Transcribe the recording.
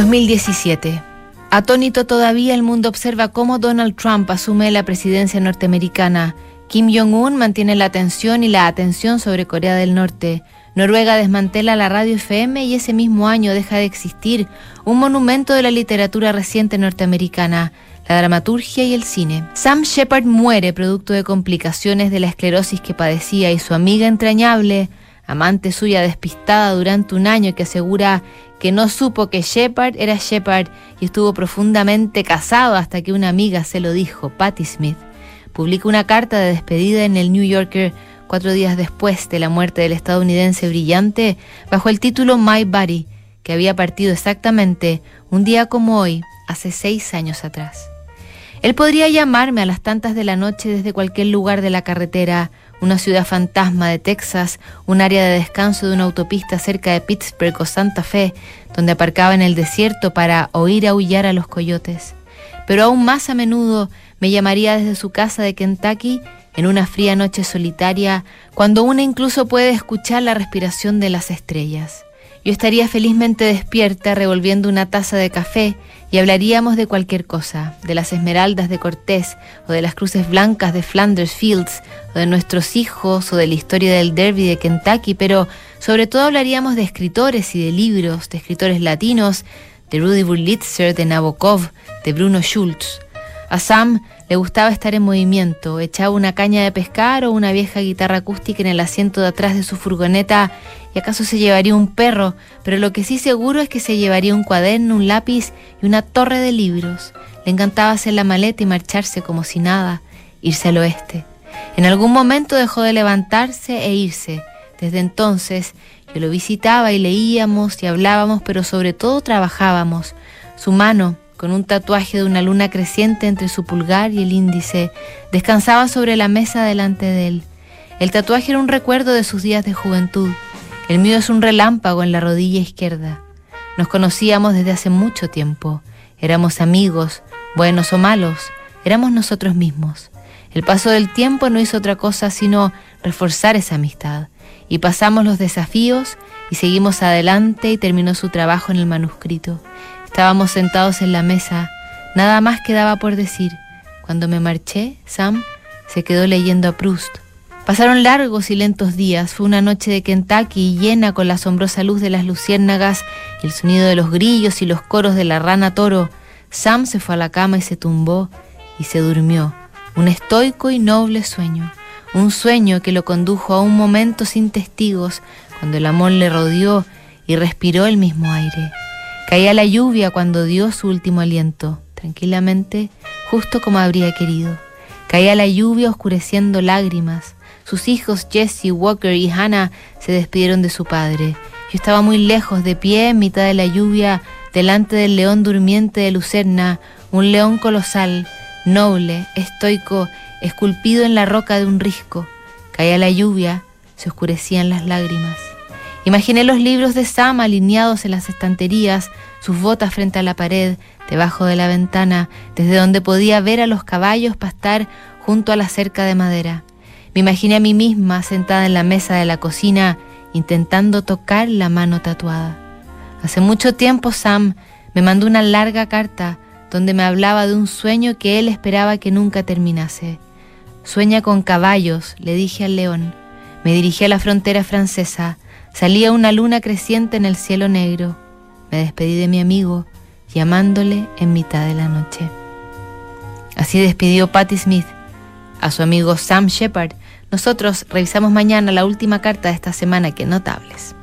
2017. Atónito todavía, el mundo observa cómo Donald Trump asume la presidencia norteamericana. Kim Jong-un mantiene la atención y la atención sobre Corea del Norte. Noruega desmantela la radio FM y ese mismo año deja de existir un monumento de la literatura reciente norteamericana, la dramaturgia y el cine. Sam Shepard muere producto de complicaciones de la esclerosis que padecía y su amiga entrañable, amante suya despistada durante un año que asegura que no supo que Shepard era Shepard y estuvo profundamente casado hasta que una amiga se lo dijo, Patti Smith. Publica una carta de despedida en el New Yorker cuatro días después de la muerte del estadounidense brillante bajo el título My Body, que había partido exactamente un día como hoy, hace seis años atrás. Él podría llamarme a las tantas de la noche desde cualquier lugar de la carretera, una ciudad fantasma de Texas, un área de descanso de una autopista cerca de Pittsburgh o Santa Fe, donde aparcaba en el desierto para oír aullar a los coyotes. Pero aún más a menudo me llamaría desde su casa de Kentucky en una fría noche solitaria, cuando una incluso puede escuchar la respiración de las estrellas. Yo estaría felizmente despierta revolviendo una taza de café y hablaríamos de cualquier cosa, de las esmeraldas de Cortés o de las cruces blancas de Flanders Fields o de nuestros hijos o de la historia del derby de Kentucky, pero sobre todo hablaríamos de escritores y de libros, de escritores latinos, de Rudy Wurlitzer, de Nabokov, de Bruno Schultz. A Sam le gustaba estar en movimiento, echaba una caña de pescar o una vieja guitarra acústica en el asiento de atrás de su furgoneta y acaso se llevaría un perro, pero lo que sí seguro es que se llevaría un cuaderno, un lápiz y una torre de libros. Le encantaba hacer la maleta y marcharse como si nada, irse al oeste. En algún momento dejó de levantarse e irse. Desde entonces yo lo visitaba y leíamos y hablábamos, pero sobre todo trabajábamos. Su mano, con un tatuaje de una luna creciente entre su pulgar y el índice, descansaba sobre la mesa delante de él. El tatuaje era un recuerdo de sus días de juventud. El mío es un relámpago en la rodilla izquierda. Nos conocíamos desde hace mucho tiempo. Éramos amigos, buenos o malos, éramos nosotros mismos. El paso del tiempo no hizo otra cosa sino reforzar esa amistad. Y pasamos los desafíos y seguimos adelante y terminó su trabajo en el manuscrito. Estábamos sentados en la mesa, nada más quedaba por decir. Cuando me marché, Sam se quedó leyendo a Proust. Pasaron largos y lentos días. Fue una noche de Kentucky llena con la asombrosa luz de las luciérnagas, el sonido de los grillos y los coros de la rana toro. Sam se fue a la cama y se tumbó y se durmió. Un estoico y noble sueño. Un sueño que lo condujo a un momento sin testigos, cuando el amor le rodeó y respiró el mismo aire. Caía la lluvia cuando dio su último aliento, tranquilamente, justo como habría querido. Caía la lluvia oscureciendo lágrimas. Sus hijos Jesse, Walker y Hannah se despidieron de su padre. Yo estaba muy lejos, de pie en mitad de la lluvia, delante del león durmiente de Lucerna, un león colosal, noble, estoico, esculpido en la roca de un risco. Caía la lluvia, se oscurecían las lágrimas. Imaginé los libros de Sam alineados en las estanterías, sus botas frente a la pared, debajo de la ventana, desde donde podía ver a los caballos pastar junto a la cerca de madera. Me imaginé a mí misma sentada en la mesa de la cocina, intentando tocar la mano tatuada. Hace mucho tiempo Sam me mandó una larga carta donde me hablaba de un sueño que él esperaba que nunca terminase. Sueña con caballos, le dije al león. Me dirigí a la frontera francesa, Salía una luna creciente en el cielo negro. Me despedí de mi amigo, llamándole en mitad de la noche. Así despidió Patti Smith a su amigo Sam Shepard. Nosotros revisamos mañana la última carta de esta semana que notables.